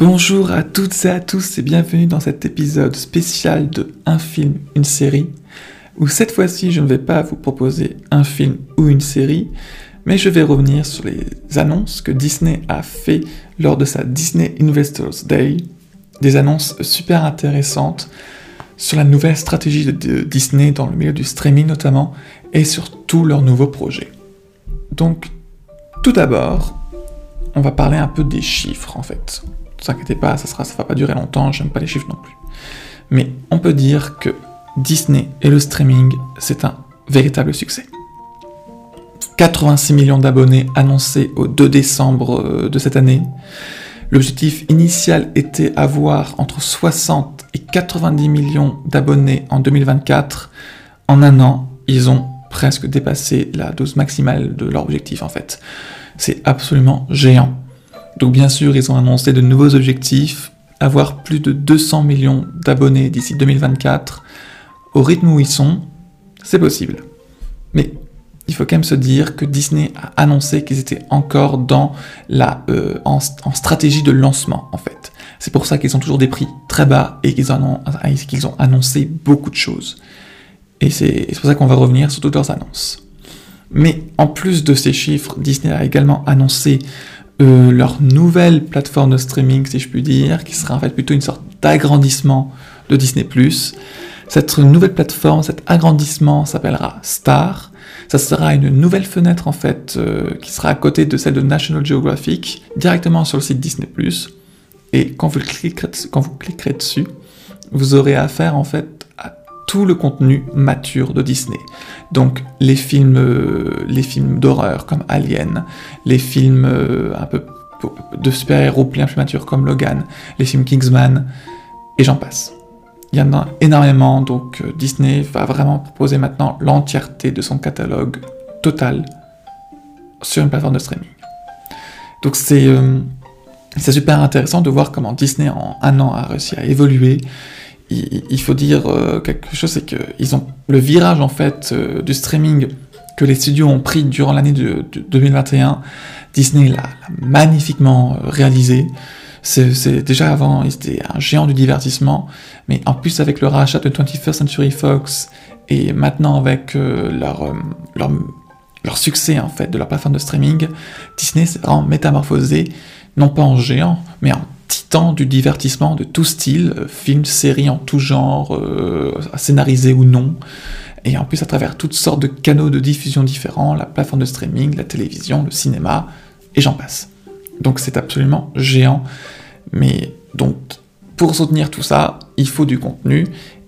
Bonjour à toutes et à tous et bienvenue dans cet épisode spécial de Un film, une série, où cette fois-ci je ne vais pas vous proposer un film ou une série, mais je vais revenir sur les annonces que Disney a fait lors de sa Disney Investors Day, des annonces super intéressantes sur la nouvelle stratégie de Disney dans le milieu du streaming notamment, et sur tous leurs nouveaux projets. Donc, tout d'abord, on va parler un peu des chiffres en fait. Ne vous inquiétez pas, ça ne va pas durer longtemps, j'aime pas les chiffres non plus. Mais on peut dire que Disney et le streaming, c'est un véritable succès. 86 millions d'abonnés annoncés au 2 décembre euh, de cette année. L'objectif initial était avoir entre 60 et 90 millions d'abonnés en 2024. En un an, ils ont presque dépassé la dose maximale de leur objectif en fait. C'est absolument géant. Donc bien sûr, ils ont annoncé de nouveaux objectifs, avoir plus de 200 millions d'abonnés d'ici 2024. Au rythme où ils sont, c'est possible. Mais il faut quand même se dire que Disney a annoncé qu'ils étaient encore dans la, euh, en, stratégie de lancement en fait. C'est pour ça qu'ils ont toujours des prix très bas et qu'ils ont, qu'ils ont annoncé beaucoup de choses. Et c'est pour ça qu'on va revenir sur toutes leurs annonces. Mais en plus de ces chiffres, Disney a également annoncé euh, leur nouvelle plateforme de streaming, si je puis dire, qui sera en fait plutôt une sorte d'agrandissement de Disney ⁇ Cette nouvelle plateforme, cet agrandissement s'appellera Star. Ça sera une nouvelle fenêtre en fait euh, qui sera à côté de celle de National Geographic, directement sur le site Disney ⁇ Et quand vous, cliquerez, quand vous cliquerez dessus, vous aurez affaire en fait tout le contenu mature de Disney. Donc les films, euh, les films d'horreur comme Alien, les films euh, un peu de super-héros bien plus matures comme Logan, les films Kingsman, et j'en passe. Il y en a énormément, donc euh, Disney va vraiment proposer maintenant l'entièreté de son catalogue total sur une plateforme de streaming. Donc c'est c'est super intéressant de voir comment Disney en un an a réussi à évoluer il, faut dire euh, quelque chose, c'est que ont le virage en fait euh, du streaming que les studios ont pris durant l'année de, 2021. Disney l'a magnifiquement euh, réalisé. C'est déjà avant, ils étaient un géant du divertissement, mais en plus avec le rachat de 21st Century Fox et maintenant avec leur, leur, succès en fait de leur plateforme de streaming, Disney s'est vraiment métamorphosé, non pas en géant, mais en titan du divertissement de tout style, euh, films, séries en tout genre, euh, scénarisés ou non, et en plus à travers toutes sortes de canaux de diffusion différents, la plateforme de streaming, la télévision, le cinéma, et j'en passe. Donc c'est absolument géant, mais donc pour soutenir tout ça, il faut du contenu,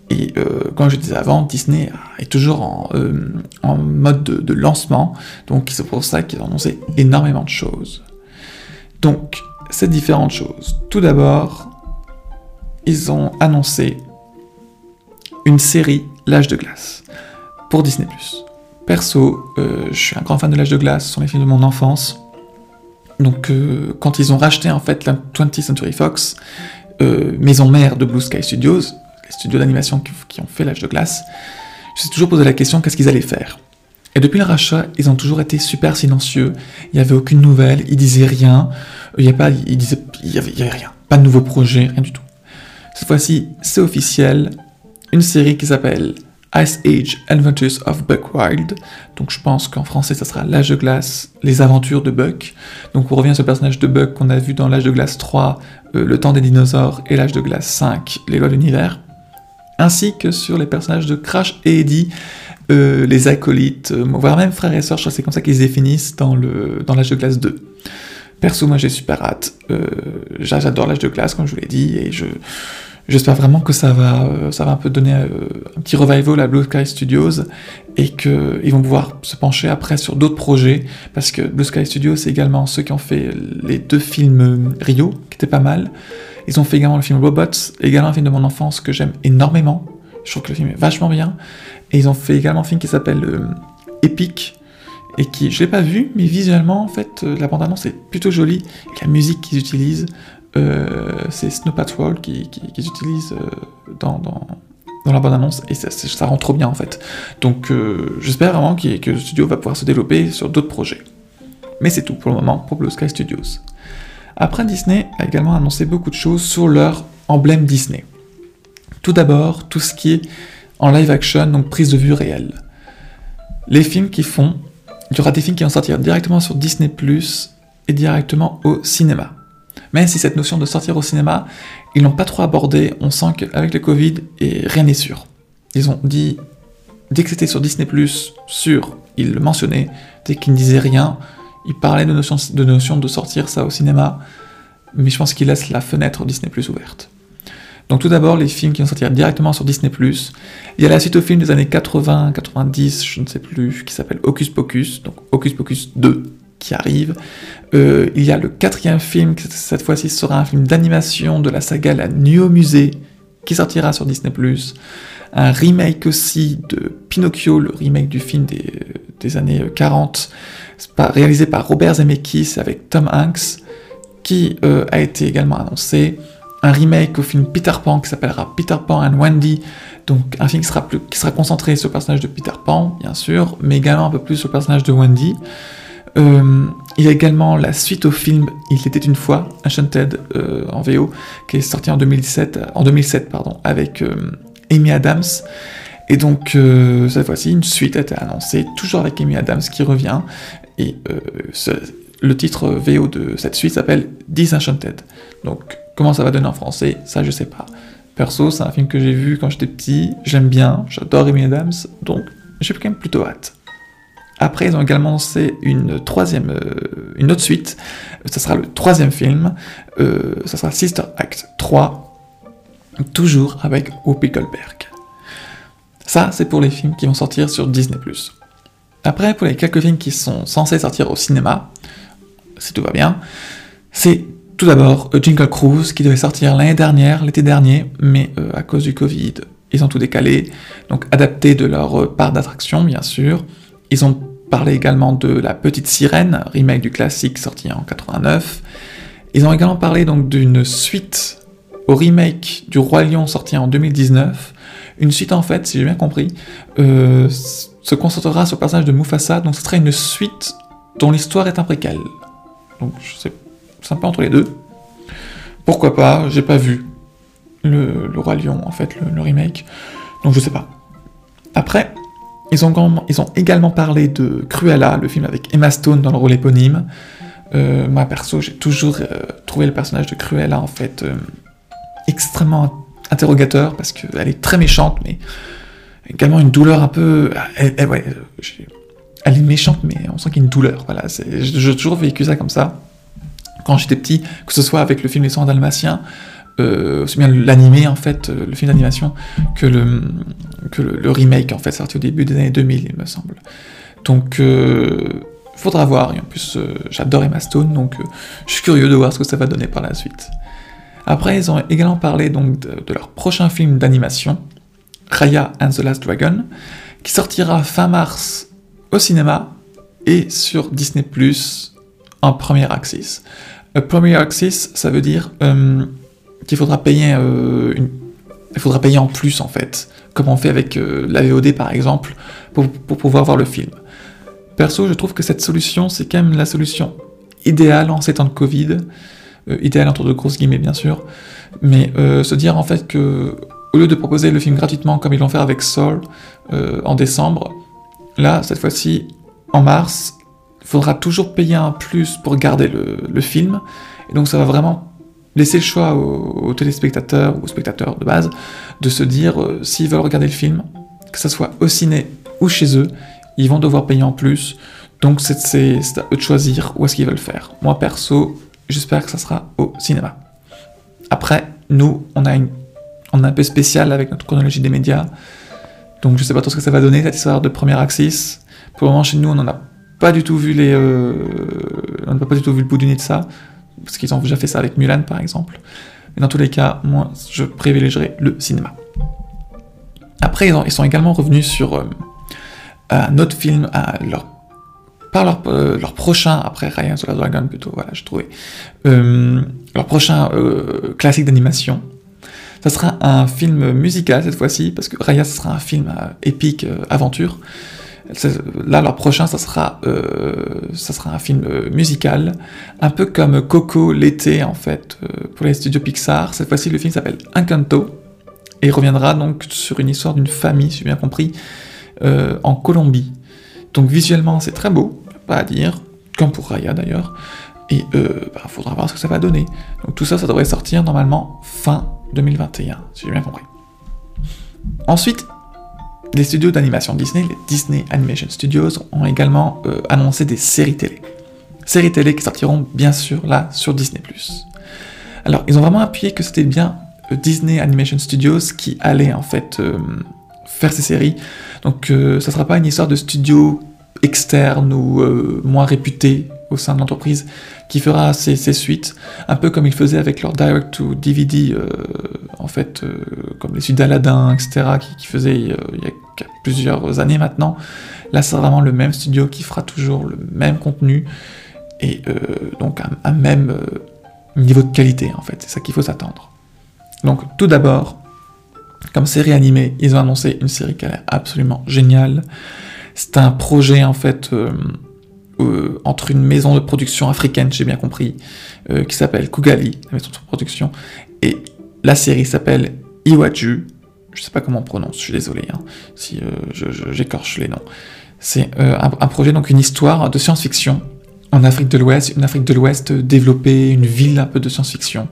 et euh, comme je disais avant, Disney est toujours en, en mode de, de, lancement, donc c'est pour ça qu'ils ont annoncé énormément de choses. Donc, c'est différentes choses. Tout d'abord, ils ont annoncé une série L'âge de glace pour Disney ⁇ Perso, euh, je suis un grand fan de L'âge de glace, ce sont les films de mon enfance. Donc euh, quand ils ont racheté en fait la 20th Century Fox, euh, maison mère de Blue Sky Studios, les studios d'animation qui, ont fait L'âge de glace, je me suis toujours posé la question qu'est-ce qu'ils allaient faire? Et depuis le rachat, ils ont toujours été super silencieux. Il n'y avait aucune nouvelle, ils disaient rien. Il n'y a pas, ils disaient, il y avait, rien. Pas de nouveaux projets, rien du tout. Cette fois-ci, c'est officiel. Une série qui s'appelle Ice Age Adventures of Buck Wild. Donc je pense qu'en français, ça sera L'âge de glace, les aventures de Buck. Donc on revient à ce personnage de Buck qu'on a vu dans L'âge de glace 3, euh, Le temps des dinosaures, et L'âge de glace 5, Les lois de l'univers. Ainsi que sur les personnages de Crash et Eddie euh, les acolytes, euh, voire même frères et sœurs, je crois que c'est comme ça qu'ils se définissent dans l'âge dans de classe 2. Perso, moi j'ai super hâte. Euh, j'adore l'âge de classe, comme je vous l'ai dit, et je, j'espère vraiment que ça va, ça va un peu donner un petit revival à Blue Sky Studios et qu'ils vont pouvoir se pencher après sur d'autres projets, parce que Blue Sky Studios, c'est également ceux qui ont fait les deux films Rio, qui étaient pas mal. Ils ont fait également le film Robots, également un film de mon enfance que j'aime énormément. Je trouve que le film est vachement bien. Et ils ont fait également un film qui s'appelle euh, Epic, et qui, je l'ai pas vu, mais visuellement, en fait, euh, la bande-annonce est plutôt jolie. Et la musique qu'ils utilisent, euh, c'est Snow Patrol qu'ils utilisent dans, dans, la bande-annonce, et ça, ça, rend trop bien, en fait. Donc, j'espère vraiment que le studio va pouvoir se développer sur d'autres projets. Mais c'est tout pour le moment pour Blue Sky Studios. Après, Disney a également annoncé beaucoup de choses sur leur emblème Disney. Tout d'abord, tout ce qui est en live action, donc prise de vue réelle. Les films qui font, il y aura des films qui vont sortir directement sur Disney ⁇ et directement au cinéma. Même si cette notion de sortir au cinéma, ils l'ont pas trop abordé, on sent qu'avec le Covid, et rien n'est sûr. Ils ont dit, dès que c'était sur Disney ⁇ sûr, ils le mentionnaient, dès qu'ils ne disaient rien, ils parlaient de notion de, notion de sortir ça au cinéma, mais je pense qu'ils laissent la fenêtre Disney ouverte. Donc tout d'abord, les films qui vont sortir directement sur Disney+. Il y a la suite au film des années 80, 90, je ne sais plus, qui s'appelle Hocus Pocus, donc Hocus Pocus 2 qui arrive. Euh, il y a le quatrième film, cette fois-ci sera un film d'animation de la saga La Nuit musée, qui sortira sur Disney+. Un remake aussi de Pinocchio, le remake du film des, années 40, réalisé par Robert Zemeckis avec Tom Hanks, qui euh, a été également annoncé un remake au film Peter Pan qui s'appellera Peter Pan and Wendy, donc un film qui sera, plus, qui sera concentré sur le personnage de Peter Pan, bien sûr, mais également un peu plus sur le personnage de Wendy. Euh, il y a également la suite au film Il était une fois, Enchanted euh, en VO, qui est sorti en 2007, en 2007 pardon, avec euh, Amy Adams. Et donc cette fois-ci, une suite a été annoncée, toujours avec Amy Adams qui revient. Et le titre VO de cette suite s'appelle Disenchanted. Donc Comment ça va donner en français Ça, je sais pas. Perso, c'est un film que j'ai vu quand j'étais petit, j'aime bien, j'adore Amy Adams, donc j'ai quand même plutôt hâte. Après, ils ont également lancé une troisième, euh, une autre suite. Ça sera le troisième film. Euh, ça sera Sister Act 3, toujours avec Whoopi Goldberg. Ça, c'est pour les films qui vont sortir sur Disney+. Après, pour les quelques films qui sont censés sortir au cinéma, si tout va bien, c'est tout d'abord, Jingle Cruise, qui devait sortir l'année dernière, l'été dernier, mais euh, à cause du Covid, ils ont tout décalé, donc adapté de leur euh, part d'attraction, bien sûr. Ils ont parlé également de La Petite Sirène, remake du classique sorti en 89. Ils ont également parlé donc d'une suite au remake du Roi Lion sorti en 2019. Une suite en fait, si j'ai bien compris, euh, se concentrera sur le personnage de Mufasa, donc ce serait une suite dont l'histoire est un préquel. Donc je sais sympa entre les deux. Pourquoi pas, j'ai pas vu le, Roi Lion, en fait, le, remake, donc je sais pas. Après, ils ont, ils ont également parlé de Cruella, le film avec Emma Stone dans le rôle éponyme. Euh, moi, perso, j'ai toujours euh, trouvé le personnage de Cruella, en fait, euh, extrêmement interrogateur, parce qu'elle est très méchante, mais également une douleur un peu... Elle, elle est méchante, mais on sent qu'il y a une douleur, voilà. J'ai toujours vécu ça comme ça quand j'étais petit, que ce soit avec le film Les 100 Dalmatiens, euh, aussi bien l'animé en fait, euh, le film d'animation, que, le, remake en fait, sorti au début des années 2000, il me semble. Donc, euh, faudra voir. Et en plus, euh, j'adore Emma Stone, donc je suis curieux de voir ce que ça va donner par la suite. Après, ils ont également parlé donc de leur prochain film d'animation, Raya and the Last Dragon, qui sortira fin mars au cinéma et sur Disney En premier axis. Euh, premier Access, ça veut dire euh, qu'il faudra payer euh, il faudra payer en plus en fait, comme on fait avec la VOD par exemple, pour, pouvoir voir le film. Perso, je trouve que cette solution, c'est quand même la solution idéale en ces temps de Covid, idéale entre de grosses guillemets bien sûr, mais se dire en fait que au lieu de proposer le film gratuitement comme ils l'ont fait avec Soul en décembre, là cette fois-ci en mars, faudra toujours payer un plus pour garder le, film, et donc ça va vraiment laisser le choix aux, téléspectateurs ou aux spectateurs de base de se dire euh, s'ils veulent regarder le film, que ce soit au ciné ou chez eux, ils vont devoir payer en plus, donc c'est à eux de choisir où est-ce qu'ils veulent faire. Moi perso, j'espère que ça sera au cinéma. Après, nous, on a, une, on a un peu spécial avec notre chronologie des médias, donc je sais pas trop ce que ça va donner cette histoire de premier axis. Pour le moment, chez nous, on en a pas du tout vu les, euh, on n'a pas du tout vu le bout du nez de ça, parce qu'ils ont déjà fait ça avec Mulan par exemple. Mais dans tous les cas, moi, je privilégierais le cinéma. Après, ils, sont également revenus sur euh, un autre film, leur, par leur, euh, leur, prochain, après Ryan sur la Dragon plutôt, voilà, je trouvais, leur prochain classique d'animation. Ça sera un film musical cette fois-ci, parce que Raya, ce sera un film épique, aventure. Là, leur prochain, ça sera, ça sera un film musical, un peu comme Coco l'été en fait pour les studios Pixar. Cette fois-ci, le film s'appelle Encanto et reviendra donc sur une histoire d'une famille, si j'ai bien compris, en Colombie. Donc visuellement, c'est très beau, pas à dire, comme pour Raya d'ailleurs. Et il euh, bah, faudra voir ce que ça va donner. Donc tout ça, ça devrait sortir normalement fin 2021, si j'ai bien compris. Ensuite, les studios d'animation Disney, les Disney Animation Studios, ont également euh, annoncé des séries télé. Séries télé qui sortiront bien sûr là sur Disney+. Alors, ils ont vraiment appuyé que c'était bien euh, Disney Animation Studios qui allait en fait faire ces séries. Donc, ça sera pas une histoire de studio externe ou moins réputé au sein de l'entreprise qui fera ses, suites, un peu comme il faisait avec leur direct to DVD, euh, en fait, euh, comme les suites d'Aladin, etc., qui, faisaient euh, il y a plusieurs années maintenant. Là, c'est vraiment le même studio qui fera toujours le même contenu et donc un, même niveau de qualité, en fait. C'est ça qu'il faut s'attendre. Donc, tout d'abord, comme série animée, ils ont annoncé une série qui est absolument géniale. C'est un projet, en fait euh, entre une maison de production africaine, j'ai bien compris, euh, qui s'appelle Kugali, la maison de production, et la série s'appelle Iwaju. Je sais pas comment on prononce, je suis désolé hein, si euh, j'écorche les noms. C'est un, projet, donc une histoire de science-fiction en Afrique de l'Ouest, une Afrique de l'Ouest développée, une ville un peu de science-fiction.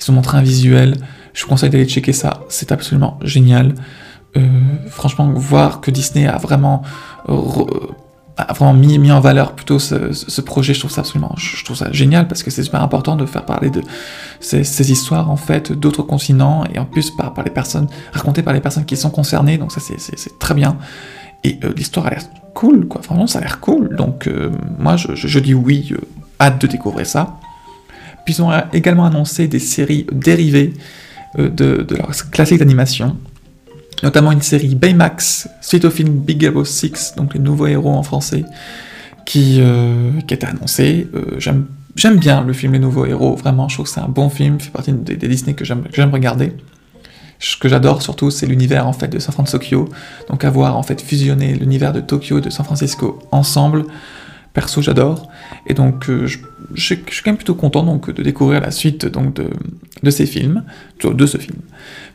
Ils ont montré un visuel, je vous conseille d'aller checker ça, c'est absolument génial. franchement, voir que Disney a vraiment vraiment mis, mis en valeur plutôt ce, projet. Je trouve ça absolument, je, trouve ça génial parce que c'est super important de faire parler de ces, histoires en fait d'autres continents et en plus par, par les personnes racontées par les personnes qui sont concernées. Donc ça c'est très bien. Et euh, l'histoire a l'air cool, quoi. Vraiment ça a l'air cool. Donc euh, moi je, je, dis oui, euh, hâte de découvrir ça. Puis ils ont également annoncé des séries dérivées de, de leur classique d'animation notamment une série Baymax, suite au film Big Hero 6, donc les nouveaux héros en français, qui, euh, annoncé. Euh, j'aime bien le film Les Nouveaux Héros, vraiment, je trouve que c'est un bon film, fait partie des, Disney que j'aime regarder. Ce que j'adore surtout, c'est l'univers en fait de San Francisco, donc avoir en fait fusionné l'univers de Tokyo et de San Francisco ensemble. Perso, j'adore, et donc euh, je, suis quand même plutôt content donc de découvrir la suite donc de, de ces films, de ce film.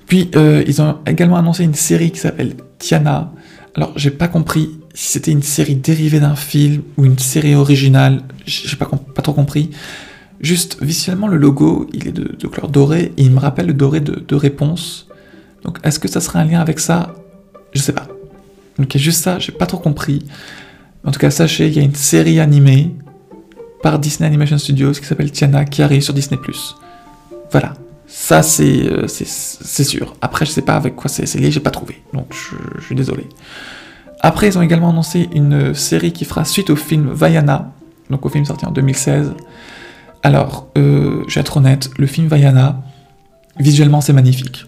Puis euh, ils ont également annoncé une série qui s'appelle Tiana. Alors j'ai pas compris si c'était une série dérivée d'un film ou une série originale, j'ai pas, pas trop compris. Juste visuellement le logo il est de, couleur dorée et il me rappelle le doré de, réponse. Donc est-ce que ça serait un lien avec ça? Je sais pas. Donc il y a juste ça, j'ai pas trop compris. En tout cas sachez, il y a une série animée par Disney Animation Studios qui s'appelle Tiana qui arrive sur Disney ⁇ Voilà, ça, euh, c'est sûr. Après, je sais pas avec quoi c'est lié, j'ai pas trouvé. Donc, je, suis désolé. Après, ils ont également annoncé une série qui fera suite au film Vaiana, donc au film sorti en 2016. Alors, euh, je vais être honnête, le film Vaiana, visuellement, c'est magnifique.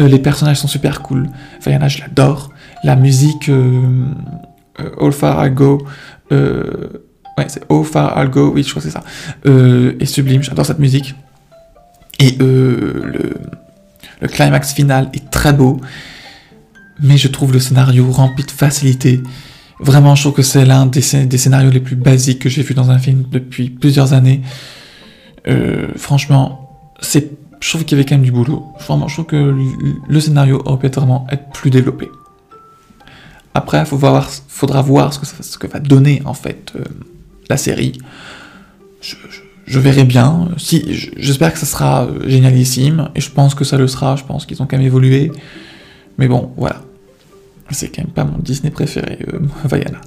Euh, les personnages sont super cool. Vaiana, je l'adore. La musique All Far I Go, ouais, c'est All Far I'll Go, oui, je crois que c'est ça, est sublime. J'adore cette musique. Et euh, le, climax final est très beau, mais je trouve le scénario rempli de facilité. Vraiment, je trouve que c'est l'un des, scénarios les plus basiques que j'ai vu dans un film depuis plusieurs années. Euh, franchement, je trouve qu'il y avait quand même du boulot. Vraiment, je trouve que le, scénario aurait pu vraiment être plus développé. Après, il faudra voir ce que, va donner en fait euh, la série. je, verrai bien. J'espère que ça sera euh, génialissime, et je pense que ça le sera, je pense qu'ils ont quand même évolué. Mais bon, voilà. C'est quand même pas mon Disney préféré, euh, Vaiana.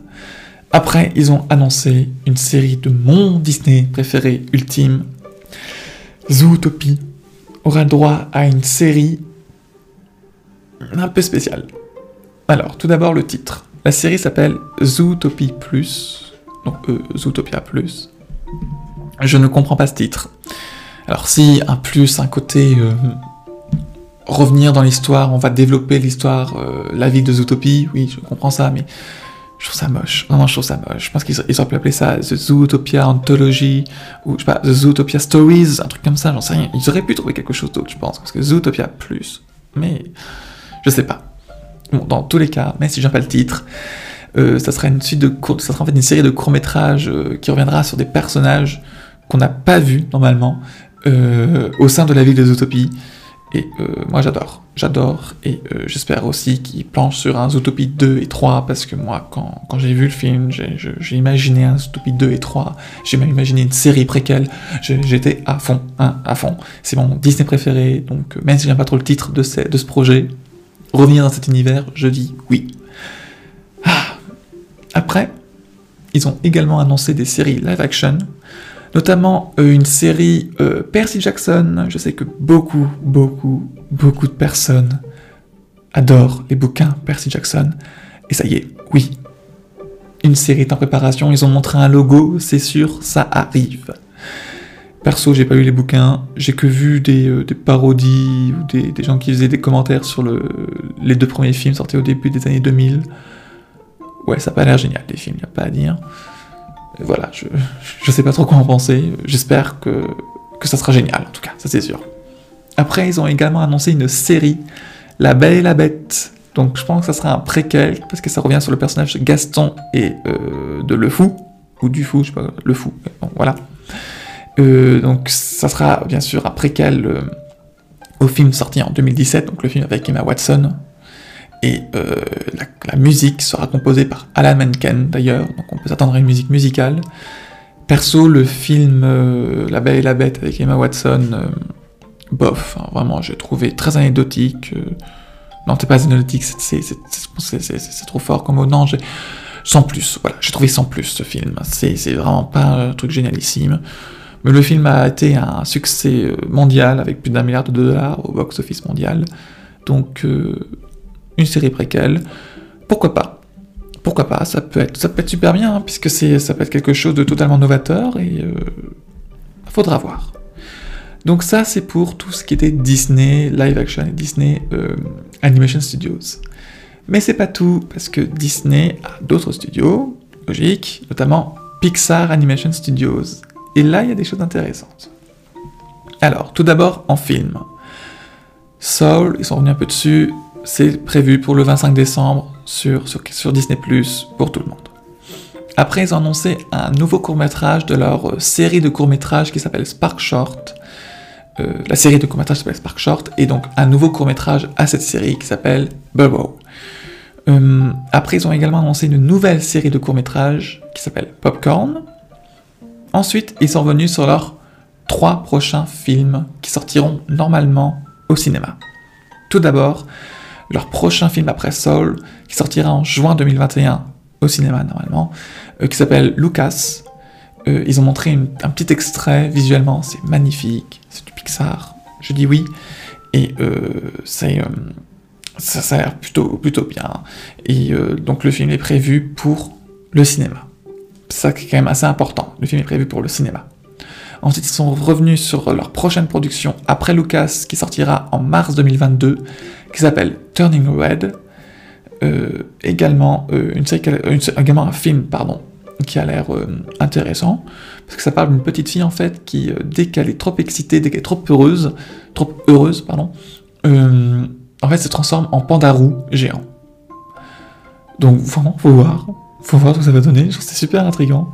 Après, ils ont annoncé une série de mon Disney préféré ultime. Zootopie aura droit à une série un peu spéciale. Alors, tout d'abord le titre. La série s'appelle Zootopie Plus, donc euh, Zootopia Plus. Je ne comprends pas ce titre. Alors si un plus, un côté euh, revenir dans l'histoire, on va développer l'histoire, euh, la vie de Zootopie, oui, je comprends ça, mais je trouve ça moche. Vraiment, je trouve ça moche. Je pense qu'ils auraient pu appeler ça The Zootopia Anthology, ou je sais pas, The Zootopia Stories, un truc comme ça, j'en sais rien. Ils auraient pu trouver quelque chose d'autre, je pense, parce que Zootopia plus. Mais je sais pas. Dans tous les cas, mais si j'aime pas le titre, Euh, ça sera une suite de ça sera en fait une série de courts métrages euh, qui reviendra sur des personnages qu'on n'a pas vus normalement au sein de la ville des Utopies. Et moi j'adore, j'adore, et j'espère aussi qu'ils planchent sur un Zootopie 2 et 3, parce que moi, quand, quand j'ai vu le film, j'ai imaginé un Zootopie 2 et 3, j'ai même imaginé une série préquelle, j'étais à fond, hein, à fond. C'est mon Disney préféré, donc même si j'aime pas trop le titre de de ce projet, revenir dans cet univers, je dis oui. Ah. Après, ils ont également annoncé des séries live action, notamment euh, une série euh, Percy Jackson. Je sais que beaucoup, beaucoup, beaucoup de personnes adorent les bouquins Percy Jackson. Et ça y est, oui. Une série est en préparation, ils ont montré un logo, c'est sûr, ça arrive. Perso, j'ai pas lu les bouquins, j'ai que vu des, euh, parodies ou des, gens qui faisaient des commentaires sur le, les deux premiers films sortis au début des années 2000. Ouais, ça a pas l'air génial, les films, y a pas à dire. voilà, je, je sais pas trop quoi en penser, j'espère que, que ça sera génial, en tout cas, ça c'est sûr. Après, ils ont également annoncé une série, La Belle et la Bête. Donc je pense que ça sera un préquel, parce que ça revient sur le personnage de Gaston et euh, de Le Fou, ou du Fou, je sais pas, Le Fou, bon, voilà. Euh, donc ça sera bien sûr un préquel euh, au film sorti en 2017, donc le film avec Emma Watson. Et euh, la, musique sera composée par Alan Menken d'ailleurs, donc on peut s'attendre à une musique musicale. Perso, le film La Belle et la Bête avec Emma Watson, bof, hein, vraiment j'ai trouvé très anecdotique. non, c'est pas anecdotique, c'est trop fort comme mot. Non, sans plus, voilà, j'ai trouvé sans plus ce film. C'est vraiment pas un truc génialissime. Le film a été un succès euh, mondial avec plus d'un milliard de dollars au box-office mondial. Donc, euh, une série préquelle. Pourquoi pas? Pourquoi pas? Ça peut être, super bien, hein, puisque ça peut être quelque chose de totalement novateur et euh, faudra voir. Donc ça, c'est pour tout ce qui était Disney Live Action et Disney Animation Studios. Mais c'est pas tout, parce que Disney a d'autres studios, logique, notamment Pixar Animation Studios. Et là, il y a des choses intéressantes. Alors, tout d'abord, en film. Soul, ils sont revenus un peu dessus, c'est prévu pour le 25 décembre sur, Disney ⁇ pour tout le monde. Après, ils ont annoncé un nouveau court-métrage de leur euh, série de courts-métrages qui s'appelle Spark Short. Euh, la série de courts-métrages s'appelle Spark Short, et donc un nouveau court-métrage à cette série qui s'appelle Burrow. Euh, après, ils ont également annoncé une nouvelle série de courts-métrages qui s'appelle Popcorn, Ensuite, ils sont revenus sur leurs trois prochains films qui sortiront normalement au cinéma. Tout d'abord, leur prochain film après Soul, qui sortira en juin 2021 au cinéma normalement, euh, qui s'appelle Lucas. Euh, ils ont montré un petit extrait visuellement, c'est magnifique, c'est du Pixar, je dis oui, et euh, ça, ça a l'air plutôt, plutôt bien. Et donc le film est prévu pour le cinéma ça qui est quand même assez important. Le film est prévu pour le cinéma. Ensuite, ils sont revenus sur leur prochaine production après Lucas, qui sortira en mars 2022, qui s'appelle Turning Red. Euh, également, euh, également un film, pardon, qui a l'air euh, intéressant, parce que ça parle d'une petite fille en fait qui, dès qu'elle est trop excitée, dès qu'elle est trop heureuse, trop heureuse, pardon, en fait, se transforme en pandarou géant. Donc vraiment, faut voir. Faut voir ce que ça va donner, je trouve c'est super intriguant.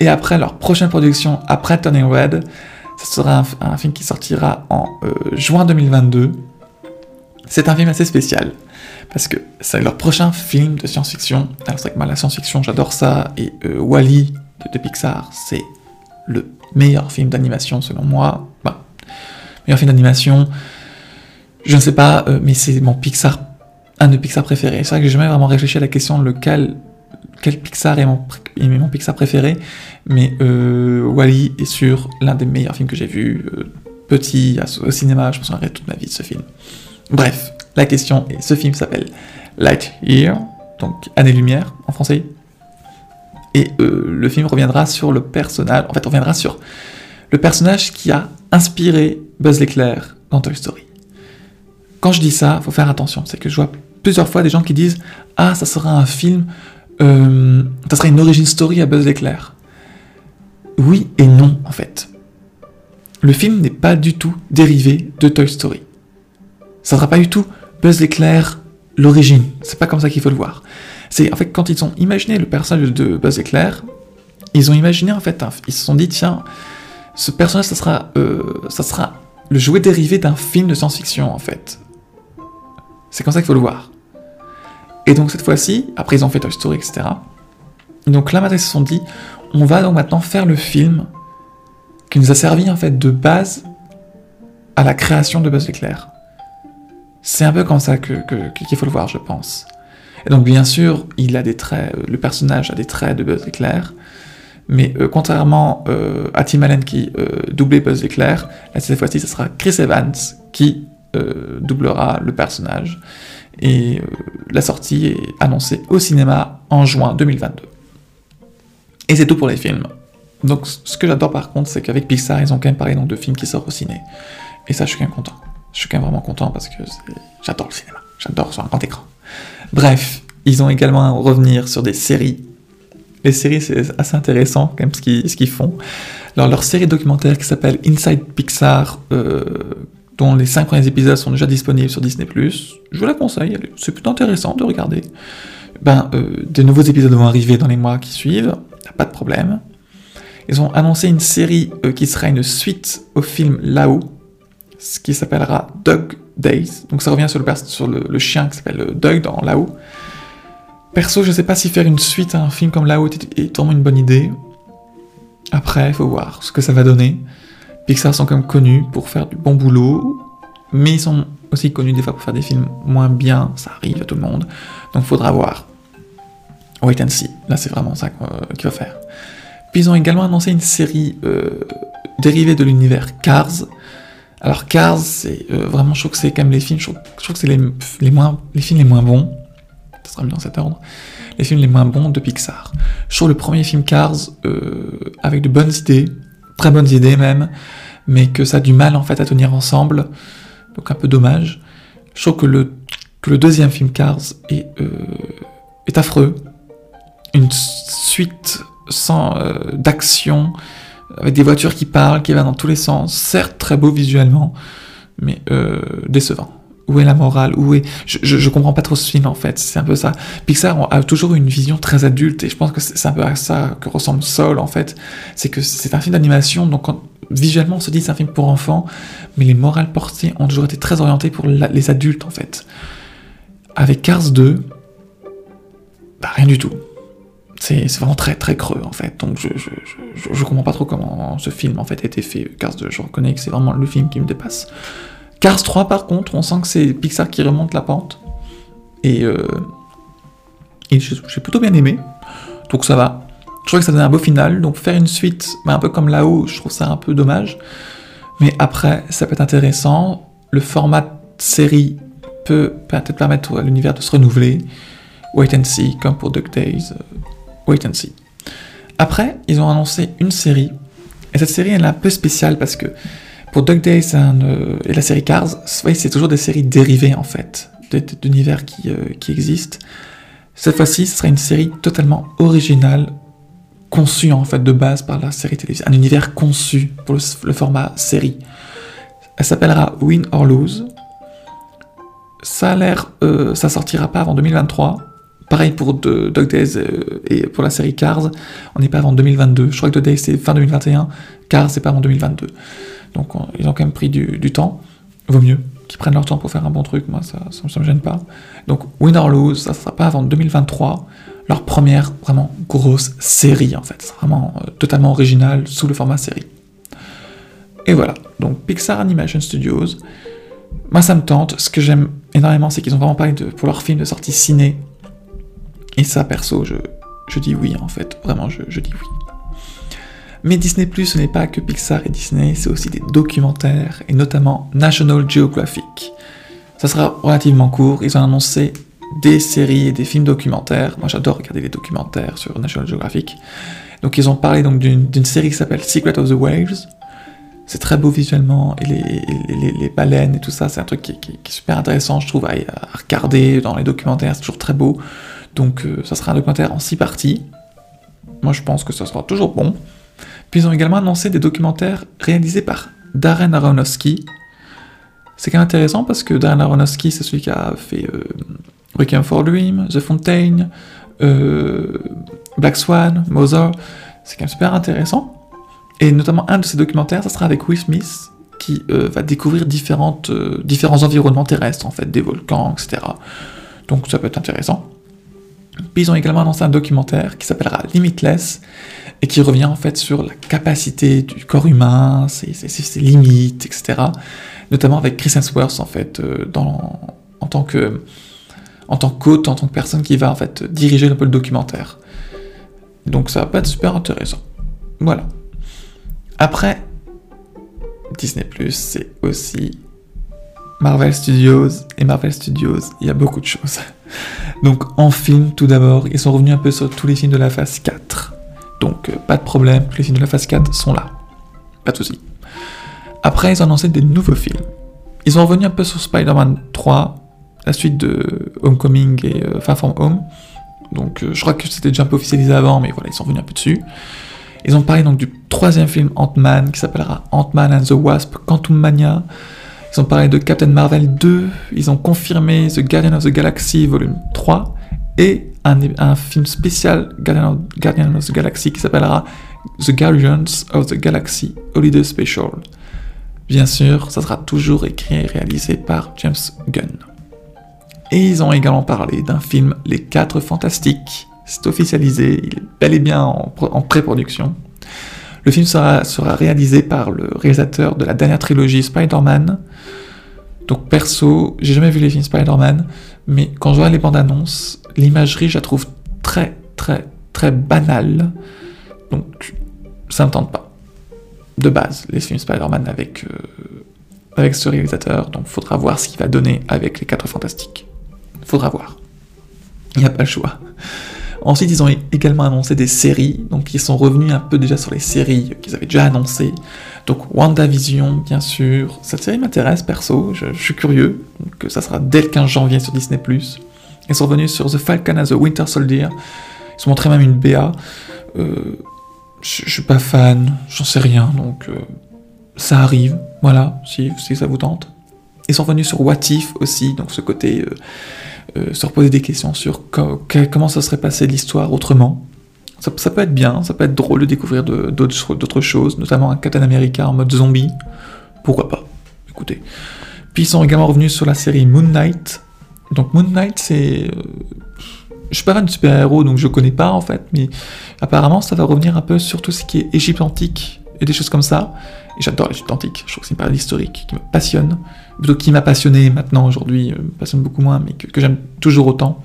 Et après leur prochaine production, après Turning Red, ce sera un, film qui sortira en euh, juin 2022. C'est un film assez spécial, parce que c'est leur prochain film de science-fiction. Alors c'est vrai que moi la science-fiction j'adore ça, et euh, Wally de, Pixar c'est le meilleur film d'animation selon moi. Bah, meilleur film d'animation, je ne sais pas, euh, mais c'est mon Pixar, un de Pixar préférés. C'est vrai que j'ai jamais vraiment réfléchi à la question de lequel quel Pixar est mon, Pixar préféré, mais euh, Wally est sur l'un des meilleurs films que j'ai vus. Euh, petit, au cinéma, je me souviendrai toute ma vie de ce film. Bref, la question est, ce film s'appelle Light Year, donc Année-Lumière en français. Et euh, le film reviendra sur le personnage, en fait, reviendra sur le personnage qui a inspiré Buzz l'éclair dans Toy Story. Quand je dis ça, faut faire attention, c'est que je vois plusieurs fois des gens qui disent Ah, ça sera un film euh, ça serait une origin story à Buzz l'éclair. Oui et non, en fait. Le film n'est pas du tout dérivé de Toy Story. Ça sera pas du tout Buzz l'éclair, l'origine. C'est pas comme ça qu'il faut le voir. C'est en fait quand ils ont imaginé le personnage de Buzz Éclair, ils ont imaginé en fait, ils se sont dit tiens, ce personnage ça sera, euh, ça sera le jouet dérivé d'un film de science-fiction en fait. C'est comme ça qu'il faut le voir. Et donc cette fois-ci, après ils ont fait Toy Story, etc. Et donc là maintenant ils se sont dit, on va donc maintenant faire le film qui nous a servi en fait de base à la création de Buzz Éclair. C'est un peu comme ça qu'il que, faut le voir, je pense. Et donc bien sûr, il a des traits, euh, le personnage a des traits de Buzz Éclair, mais euh, contrairement euh, à Tim Allen qui doublait Buzz Éclair, cette fois-ci, ce sera Chris Evans qui doublera le personnage. Et la sortie est annoncée au cinéma en juin 2022. Et c'est tout pour les films. Donc ce que j'adore par contre, c'est qu'avec Pixar, ils ont quand même parlé donc, de films qui sortent au ciné. Et ça, je suis quand même content. Je suis quand même vraiment content parce que j'adore le cinéma. J'adore sur un grand écran. Bref, ils ont également revenir sur des séries. Les séries, c'est assez intéressant ce qu'ils font. Alors, leur série documentaire qui s'appelle Inside Pixar, euh, dont les 5 premiers épisodes sont déjà disponibles sur Disney+, je vous la conseille, c'est plutôt intéressant de regarder. Ben, euh, des nouveaux épisodes vont arriver dans les mois qui suivent, pas de problème. Ils ont annoncé une série euh, qui sera une suite au film Là-haut, ce qui s'appellera Dog Days. Donc ça revient sur le, chien qui s'appelle euh, Doug dans Là-haut. Perso, je sais pas si faire une suite à un film comme Là-haut est, est une bonne idée. Après, il faut voir ce que ça va donner. Pixar sont quand même connus pour faire du bon boulot, mais ils sont aussi connus des fois pour faire des films moins bien, ça arrive à tout le monde, donc faudra voir. Wait and see, là c'est vraiment ça qu'il va faire. Puis ils ont également annoncé une série euh, dérivée de l'univers Cars. Alors Cars, c'est euh, vraiment, je trouve que c'est quand même les films, je trouve, que c'est les, moins, films les moins bons, ça sera mieux dans cet ordre, les films les moins bons de Pixar. Je trouve le premier film Cars euh, avec de bonnes idées, très bonnes idées même, mais que ça a du mal en fait à tenir ensemble, donc un peu dommage. Je trouve que le, deuxième film Cars est, est affreux, une suite sans euh, d'action, avec des voitures qui parlent, qui vont dans tous les sens, certes très beau visuellement, mais euh, décevant. Où est la morale Où est je, je, comprends pas trop ce film en fait. C'est un peu ça. Pixar a toujours une vision très adulte et je pense que c'est un peu à ça que ressemble Soul en fait. C'est que c'est un film d'animation donc visuellement on se dit c'est un film pour enfants, mais les morales portées ont toujours été très orientées pour les adultes en fait. Avec Cars 2, bah rien du tout c'est vraiment très très creux en fait. Donc je, je, je, je, comprends pas trop comment ce film en fait a été fait. Cars 2, je reconnais que c'est vraiment le film qui me dépasse. Cars 3 par contre, on sent que c'est Pixar qui remonte la pente. Et, euh, j'ai plutôt bien aimé. Donc ça va. Je trouve que ça donne un beau final. Donc faire une suite, bah, un peu comme là-haut, je trouve ça un peu dommage. Mais après, ça peut être intéressant. Le format série peut peut-être permettre à l'univers de se renouveler. Wait and see, comme pour DuckTales. Wait and see. Après, ils ont annoncé une série, et cette série elle est un peu spéciale parce que pour Dog Days euh, et la série Cars, c'est toujours des séries dérivées en fait, d'univers qui, euh, qui existent. Cette fois-ci, ce sera une série totalement originale, conçue en fait de base par la série télévisée, un univers conçu pour le, format série. Elle s'appellera Win or Lose. Ça a l'air, euh, ça sortira pas avant 2023. Pareil pour Dog Days et pour la série Cars, on n'est pas avant 2022. Je crois que Dog Days c'est fin 2021, Cars c'est pas avant 2022. Donc ils ont quand même pris du, temps. Vaut mieux qu'ils prennent leur temps pour faire un bon truc, moi ça, ça, me gêne pas. Donc Win or Lose, ça sera pas avant 2023. Leur première vraiment grosse série en fait. C'est vraiment euh, totalement original sous le format série. Et voilà, donc Pixar Animation Studios. Moi ça me tente. Ce que j'aime énormément, c'est qu'ils ont vraiment parlé de, pour leur film de sortie ciné et ça, perso, je, je dis oui, en fait. Vraiment, je, je dis oui. Mais Disney ce n'est pas que Pixar et Disney, c'est aussi des documentaires, et notamment National Geographic. Ça sera relativement court, ils ont annoncé des séries et des films documentaires. Moi j'adore regarder les documentaires sur National Geographic. Donc ils ont parlé d'une série qui s'appelle Secret of the Waves. C'est très beau visuellement, et les, baleines et tout ça, c'est un truc qui, est super intéressant, je trouve, à, à regarder dans les documentaires, c'est toujours très beau. Donc euh, ça sera un documentaire en six parties. Moi je pense que ça sera toujours bon. Puis ils ont également annoncé des documentaires réalisés par Darren Aronofsky. C'est quand même intéressant parce que Darren Aronofsky c'est celui qui a fait euh, Requiem for Dream, The Fontaine, euh, Black Swan, Mother, c'est quand même super intéressant. Et notamment un de ces documentaires, ça sera avec Will Smith, qui euh, va découvrir différentes, euh, différents environnements terrestres, en fait, des volcans, etc. Donc ça peut être intéressant. Puis ils ont également annoncé un documentaire qui s'appellera Limitless, et qui revient en fait sur la capacité du corps humain, ses, limites, etc. Notamment avec Chris Hemsworth, en fait, dans, en tant que en tant qu'hôte, en tant que personne qui va en fait diriger un peu le documentaire. Donc ça va pas être super intéressant. Voilà. Après, Disney Plus, c'est aussi Marvel Studios. Et Marvel Studios, il y a beaucoup de choses. Donc en film, tout d'abord, ils sont revenus un peu sur tous les films de la phase 4. Donc euh, pas de problème, tous les films de la phase 4 sont là. Pas de soucis. Après, ils ont annoncé des nouveaux films. Ils sont revenus un peu sur Spider-Man 3, la suite de Homecoming et euh, Far From Home. Donc euh, je crois que c'était déjà un peu officialisé avant, mais voilà, ils sont revenus un peu dessus. Ils ont parlé donc du troisième film Ant-Man qui s'appellera Ant-Man and the Wasp Quantum Mania. Ils ont parlé de Captain Marvel 2. Ils ont confirmé The Guardian of the Galaxy Volume 3 et un, film spécial Guardian of, the Galaxy qui s'appellera The Guardians of the Galaxy Holiday Special. Bien sûr, ça sera toujours écrit et réalisé par James Gunn. Et ils ont également parlé d'un film Les 4 Fantastiques. C'est officialisé, il est bel et bien en, pré-production. Le film sera, réalisé par le réalisateur de la dernière trilogie Spider-Man. Donc perso, j'ai jamais vu les films Spider-Man, mais quand je vois les bandes annonces, l'imagerie, je la trouve très très très banale. Donc ça ne tente pas. De base, les films Spider-Man avec, euh, avec ce réalisateur, donc faudra voir ce qu'il va donner avec les 4 Fantastiques. Faudra voir. Il n'y a pas le choix. Ensuite, ils ont également annoncé des séries, donc ils sont revenus un peu déjà sur les séries qu'ils avaient déjà annoncées. Donc WandaVision, bien sûr. Cette série m'intéresse perso, je, suis curieux. Donc ça sera dès le 15 janvier sur Disney+. Ils sont revenus sur The Falcon and the Winter Soldier. Ils ont montré même une BA. Euh, je, suis pas fan, j'en sais rien, donc euh, ça arrive, voilà, si, ça vous tente. Ils sont revenus sur What If aussi, donc ce côté euh, euh, se reposer des questions sur comment ça serait passé l'histoire autrement. Ça, peut être bien, ça peut être drôle de découvrir d'autres choses, notamment un Captain America en mode zombie. Pourquoi pas? Écoutez. Puis ils sont également revenus sur la série Moon Knight. Donc Moon Knight, c'est... Euh, je suis pas fan de super-héros, donc je connais pas en fait, mais apparemment ça va revenir un peu sur tout ce qui est Égypte antique et des choses comme ça. Et j'adore l'Égypte antique, je trouve que c'est une période historique qui me passionne plutôt qui m'a passionné maintenant aujourd'hui, euh, me passionne beaucoup moins, mais que, j'aime toujours autant.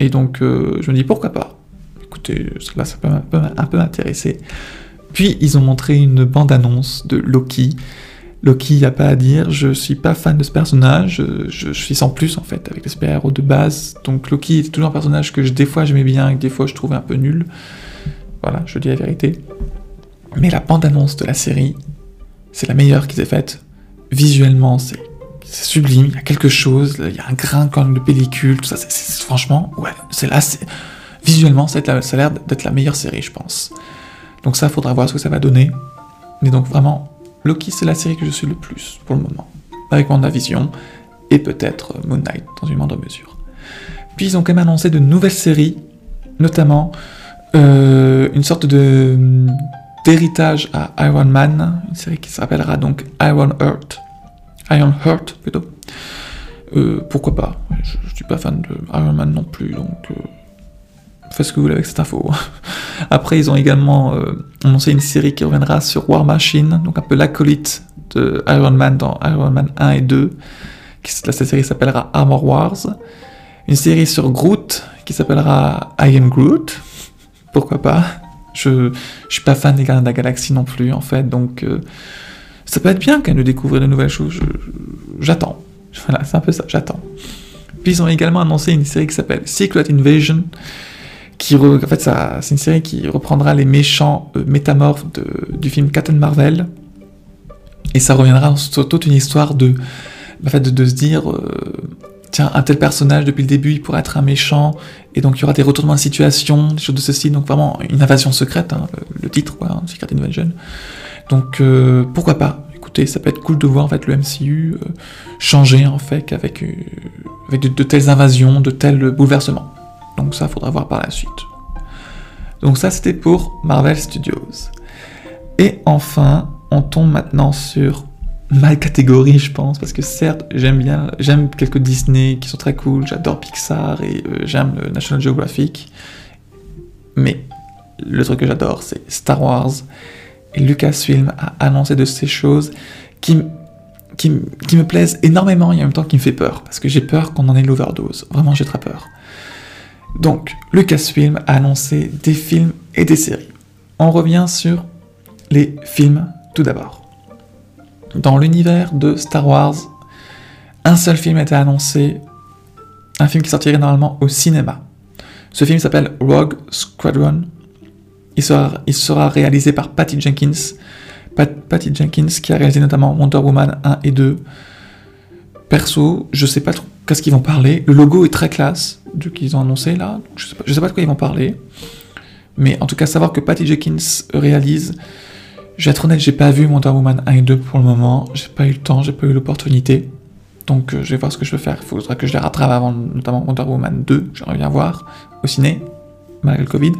Et donc euh, je me dis pourquoi pas? Écoutez, là ça peut un peu, m'intéresser. Puis ils ont montré une bande-annonce de Loki. Loki, il n'y a pas à dire, je suis pas fan de ce personnage, je, suis sans plus en fait avec les super-héros de base. Donc Loki est toujours un personnage que des fois j'aimais bien et que des fois je trouvais un peu nul. Voilà, je dis la vérité. Mais la bande-annonce de la série, c'est la meilleure qu'ils aient faite. Visuellement, c'est c'est sublime, il y a quelque chose, il y a un grain de pellicule, tout ça, franchement, ouais, c'est là, visuellement, ça, a l'air d'être la meilleure série, je pense. Donc ça, faudra voir ce que ça va donner. Mais donc vraiment, Loki, c'est la série que je suis le plus pour le moment, avec vision et peut-être Moon Knight dans une moindre mesure. Puis ils ont quand même annoncé de nouvelles séries, notamment euh, une sorte de d'héritage à Iron Man, une série qui s'appellera donc Iron Heart, Iron Heart plutôt. Euh, pourquoi pas je, ne suis pas fan de Iron Man non plus, donc euh, faites ce que vous voulez avec cette info. Après, ils ont également euh, annoncé une série qui reviendra sur War Machine, donc un peu l'acolyte de Iron Man dans Iron Man 1 et 2. Qui, cette série s'appellera Armor Wars. Une série sur Groot qui s'appellera I Am Groot. Pourquoi pas je, je suis pas fan des Gardiens de la Galaxie non plus, en fait, donc ça peut être bien même de découvrir de nouvelles choses. J'attends. Voilà, c'est un peu ça, j'attends. Puis ils ont également annoncé une série qui s'appelle Secret Invasion, qui en fait c'est une série qui reprendra les méchants euh, métamorphes du film Captain Marvel, et ça reviendra sur toute une histoire de, en fait, de, se dire, euh, tiens, un tel personnage depuis le début, il pourrait être un méchant, et donc il y aura des retournements de situation, des choses de ceci, donc vraiment une invasion secrète, hein, le, titre, quoi, hein, Secret Invasion. Donc euh, pourquoi pas Écoutez, ça peut être cool de voir en le MCU euh, changer en fait avec, euh, de, telles invasions, de tels bouleversements. Donc ça, faudra voir par la suite. Donc ça, c'était pour Marvel Studios. Et enfin, on tombe maintenant sur ma catégorie, je pense, parce que certes, j'aime bien, j'aime quelques Disney qui sont très cool, j'adore Pixar et j'aime le National Geographic, mais le truc que j'adore, c'est Star Wars. Lucasfilm a annoncé de ces choses qui, me plaisent énormément et en même temps qui me fait peur, parce que j'ai peur qu'on en ait l'overdose. Vraiment, j'ai très peur. Donc, Lucasfilm a annoncé des films et des séries. On revient sur les films tout d'abord. Dans l'univers de Star Wars, un seul film a été annoncé, un film qui sortirait normalement au cinéma. Ce film s'appelle Rogue Squadron. Il sera, réalisé par Patty Jenkins. Patty Jenkins qui a réalisé notamment Wonder Woman 1 et 2. Perso, je sais pas trop qu'est-ce qu'ils vont parler. Le logo est très classe, du qu'ils ont annoncé là. Je sais, pas, sais pas de quoi ils vont parler. Mais en tout cas, savoir que Patty Jenkins réalise, je vais être honnête, j'ai pas vu Wonder Woman 1 et 2 pour le moment, j'ai pas eu le temps, j'ai pas eu l'opportunité. Donc euh, je vais voir ce que je peux faire. Il faudra que je les rattrape avant, notamment Wonder Woman 2, j'aimerais bien voir, au ciné, malgré le Covid.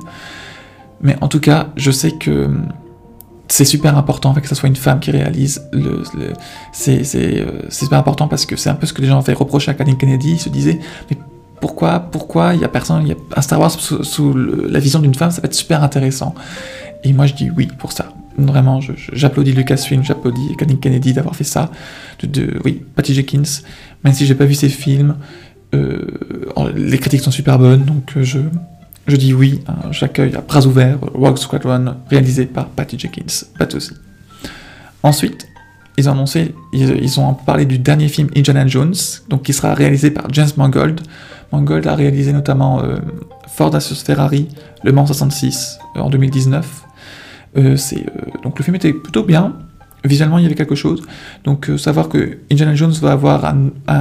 Mais en tout cas, je sais que hum, c'est super important que ce soit une femme qui réalise. Le c'est euh, super important parce que c'est un peu ce que les gens avaient reproché à Kathleen Kennedy. Ils se disaient, mais pourquoi, pourquoi il y a personne, y a un Star Wars sous, la vision d'une femme, ça va être super intéressant. Et moi je dis oui pour ça. Vraiment, j'applaudis Lucasfilm, j'applaudis Kathleen Kennedy d'avoir fait ça. Oui, Patty Jenkins, même si j'ai pas vu ses films, euh, les critiques sont super bonnes, donc euh, je, je dis oui, hein, j'accueille à bras ouverts Rogue Squadron, réalisé par Patty Jenkins, pas de souci. Ensuite, ils ont annoncé, ils, ont parlé du dernier film Indiana Jones, donc qui sera réalisé par James Mangold. Mangold a réalisé notamment euh, Ford vs Ferrari, Le Mans 66 en 2019. Euh, c'est, euh, donc le film était plutôt bien. Visuellement, il y avait quelque chose. Donc, euh, savoir que Indiana Jones va avoir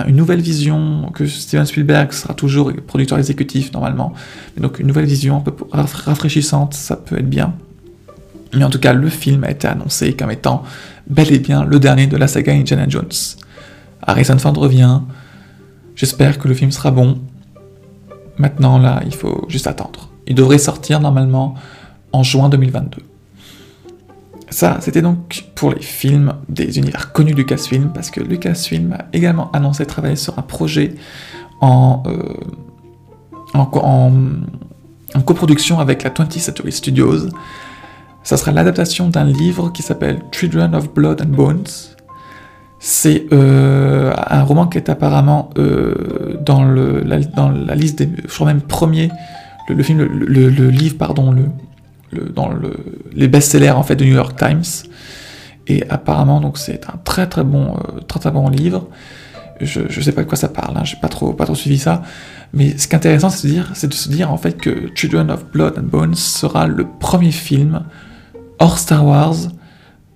une nouvelle vision, que Steven Spielberg sera toujours producteur exécutif normalement. donc, une nouvelle vision un peu rafraîchissante, ça peut être bien. Mais en tout cas, le film a été annoncé comme étant bel et bien le dernier de la saga Indiana Jones. Harrison Ford revient. J'espère que le film sera bon. Maintenant, là, il faut juste attendre. Il devrait sortir normalement en juin 2022. Ça, c'était donc pour les films des univers connus Lucasfilm, parce que Lucasfilm a également annoncé travailler sur un projet en, euh, coproduction avec la 20th Century Studios. Ça sera l'adaptation d'un livre qui s'appelle Children of Blood and Bones. C'est euh, un roman qui est apparemment euh, dans, la, liste des, je crois même premier, le, film, le livre, pardon, le, dans le, les best-sellers en fait de New York Times. Et apparemment, donc c'est un très très bon, euh, très très bon livre. Je, je sais pas de quoi ça parle, hein, j'ai pas trop, pas trop suivi ça. Mais ce qui est intéressant, c'est de, dire, c'est de se dire en fait que Children of Blood and Bones sera le premier film hors Star Wars,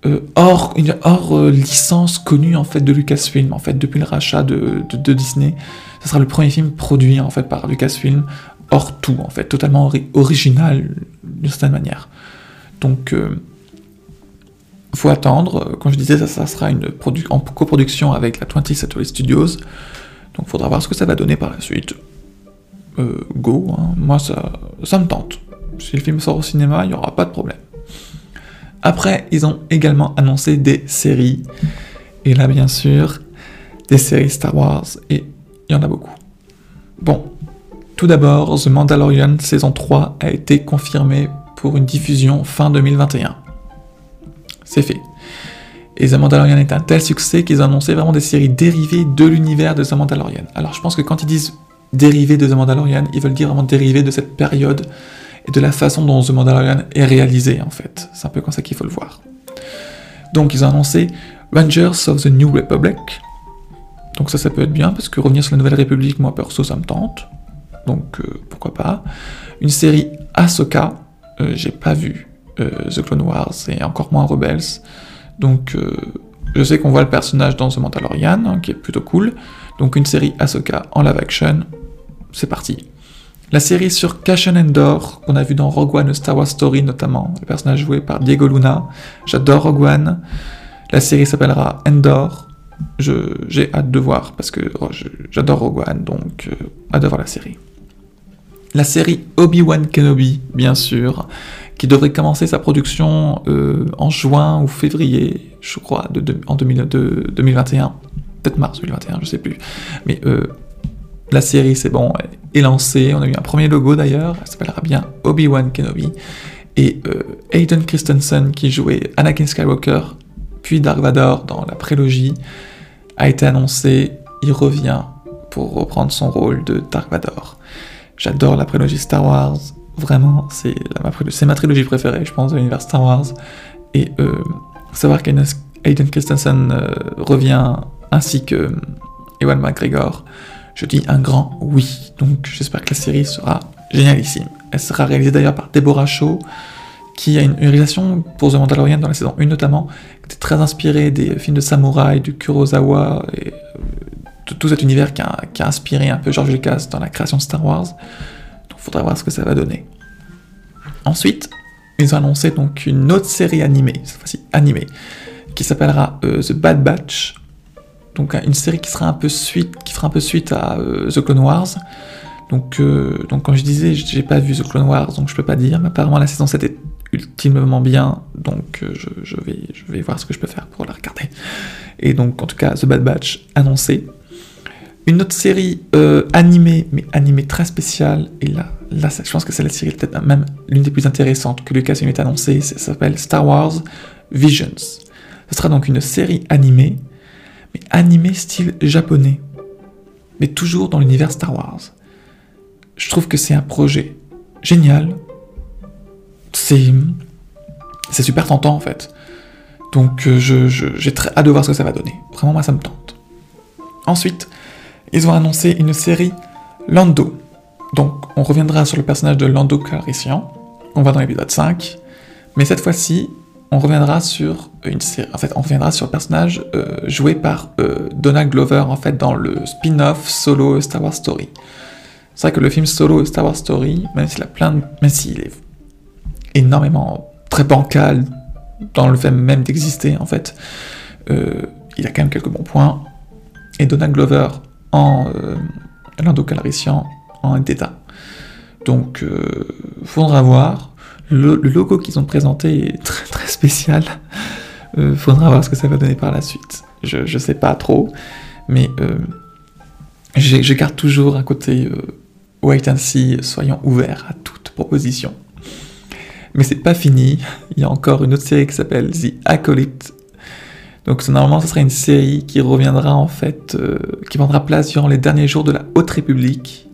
euh, hors, une, hors euh, licence connue en fait de Lucasfilm, en fait depuis le rachat de, de, de Disney. Ce sera le premier film produit en fait par Lucasfilm hors tout, en fait, totalement original d'une certaine manière. Donc, euh, faut attendre. Comme je disais, ça, sera une en coproduction avec la 20th Century Studios. Donc, faudra voir ce que ça va donner par la suite. Euh, go, hein. moi ça, ça me tente. Si le film sort au cinéma, il n'y aura pas de problème. Après, ils ont également annoncé des séries. Et là, bien sûr, des séries Star Wars. Et il y en a beaucoup. Bon, tout d'abord, The Mandalorian saison 3 a été confirmé pour une diffusion fin 2021. C'est fait. Et The Mandalorian est un tel succès qu'ils ont annoncé vraiment des séries dérivées de l'univers de The Mandalorian. Alors je pense que quand ils disent dérivées de The Mandalorian, ils veulent dire vraiment dérivées de cette période et de la façon dont The Mandalorian est réalisé en fait. C'est un peu comme ça qu'il faut le voir. Donc ils ont annoncé Rangers of the New Republic. Donc ça, ça peut être bien parce que revenir sur la Nouvelle République, moi perso, ça me tente donc euh, pourquoi pas. Une série Ahsoka, euh, j'ai pas vu euh, The Clone Wars et encore moins Rebels, donc je sais qu'on voit le personnage dans The Mandalorian, hein, qui est plutôt cool, donc une série Ahsoka en live action, c'est parti. La série sur Cassian Endor, qu'on a vu dans Rogue One, Star Wars Story notamment, le personnage joué par Diego Luna, j'adore Rogue One. La série s'appellera Endor, j'ai hâte de voir parce que oh, j'adore Rogue One, donc hâte de voir la série. La série Obi-Wan Kenobi, bien sûr, qui devrait commencer sa production euh, en juin ou février, je crois, en 2021. Peut-être mars 2021, je sais plus. Mais euh, la série, c'est bon, est lancée. On a eu un premier logo d'ailleurs. Elle s'appellera bien Obi-Wan Kenobi. Et euh, Hayden Christensen, qui jouait Anakin Skywalker, puis Dark Vador dans la prélogie, a été annoncé. Il revient pour reprendre son rôle de Dark Vador. J'adore la prélogie Star Wars. Vraiment, c'est ma trilogie préférée, je pense, de l'univers Star Wars. Et euh, savoir qu'Aiden Christensen euh, revient ainsi que Ewan McGregor, je dis un grand oui. Donc j'espère que la série sera génialissime. Elle sera réalisée d'ailleurs par Deborah Shaw, qui a une, réalisation pour The Mandalorian dans la saison 1 notamment, qui était très inspirée des films de samouraï, du Kurosawa, et euh, tout cet univers qui a, inspiré un peu George Lucas dans la création de Star Wars. Donc faudra voir ce que ça va donner. Ensuite, ils ont annoncé donc une autre série animée, cette fois-ci animée, qui s'appellera euh, The Bad Batch. Donc une série qui fera un peu suite à euh, The Clone Wars. Donc, euh, donc comme je disais, j'ai pas vu The Clone Wars, donc je peux pas dire. Mais apparemment la saison 7 est ultimement bien, donc je, vais, je vais voir ce que je peux faire pour la regarder. Et donc en tout cas, The Bad Batch annoncé. Une autre série animée, mais animée très spéciale, et là, là, je pense que c'est la série peut-être même l'une des plus intéressantes que Lucas ait annoncée. Ça s'appelle Star Wars Visions. Ce sera donc une série animée, mais animée style japonais, mais toujours dans l'univers Star Wars. Je trouve que c'est un projet génial. C'est super tentant en fait. Donc euh, j'ai très hâte de voir ce que ça va donner. Vraiment moi ça me tente. Ensuite, ils ont annoncé une série Lando. Donc, on reviendra sur le personnage de Lando Calrissian, on va dans l'épisode 5, mais cette fois-ci, on reviendra sur une série, en fait, on reviendra sur le personnage euh, joué par euh, Donald Glover, en fait, dans le spin-off Solo Star Wars Story. C'est vrai que le film Solo Star Wars Story, même s'il a plein même s'il est énormément très bancal dans le fait même d'exister, en fait, euh, il a quand même quelques bons points. Et Donald Glover en Calrissian en d'état. Donc, euh, faudra voir. Le, logo qu'ils ont présenté est très, très spécial. Euh, faudra voir ce que ça va donner par la suite. Je, je sais pas trop, mais euh, je garde toujours un côté euh, wait and see, soyons ouverts à toute proposition. Mais c'est pas fini. Il y a encore une autre série qui s'appelle The Acolyte. Donc normalement, ce sera une série qui reviendra en fait, qui prendra place durant les derniers jours de la Haute République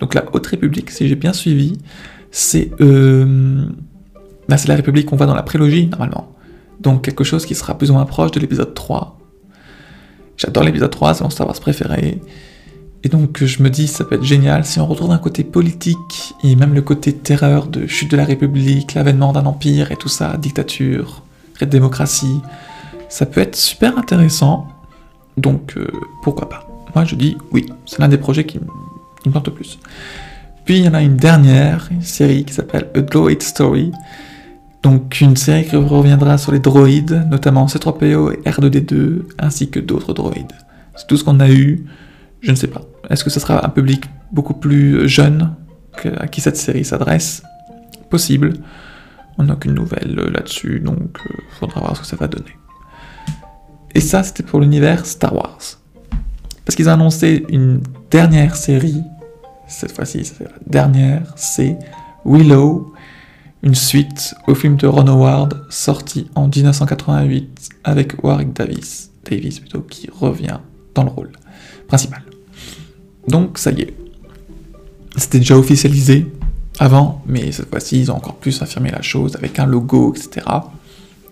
donc la Haute République, si j'ai bien suivi, c'est euh, bah, la République qu'on voit dans la prélogie, normalement. Donc quelque chose qui sera plus ou moins proche de l'épisode 3. J'adore l'épisode 3, c'est mon Star Wars préféré. Et donc je me dis, ça peut être génial si on retrouve un côté politique et même le côté terreur de chute de la République, l'avènement d'un empire et tout ça, dictature, démocratie. Ça peut être super intéressant. Donc euh, pourquoi pas Moi je dis oui, c'est l'un des projets qui une plante plus. Puis il y en a une dernière série qui s'appelle A Droid Story. Donc une série qui reviendra sur les droïdes, notamment C3PO et R2D2, ainsi que d'autres droïdes. C'est tout ce qu'on a eu. Je ne sais pas. Est-ce que ce sera un public beaucoup plus jeune à qui cette série s'adresse? Possible. On n'a aucune nouvelle là-dessus, donc euh, faudra voir ce que ça va donner. Et ça, c'était pour l'univers Star Wars. Parce qu'ils ont annoncé une dernière série, cette fois-ci, c'est la dernière, c'est Willow, une suite au film de Ron Howard sorti en 1988 avec Warwick Davis, Davis plutôt, qui revient dans le rôle principal. Donc ça y est, c'était déjà officialisé avant, mais cette fois-ci ils ont encore plus affirmé la chose avec un logo, etc.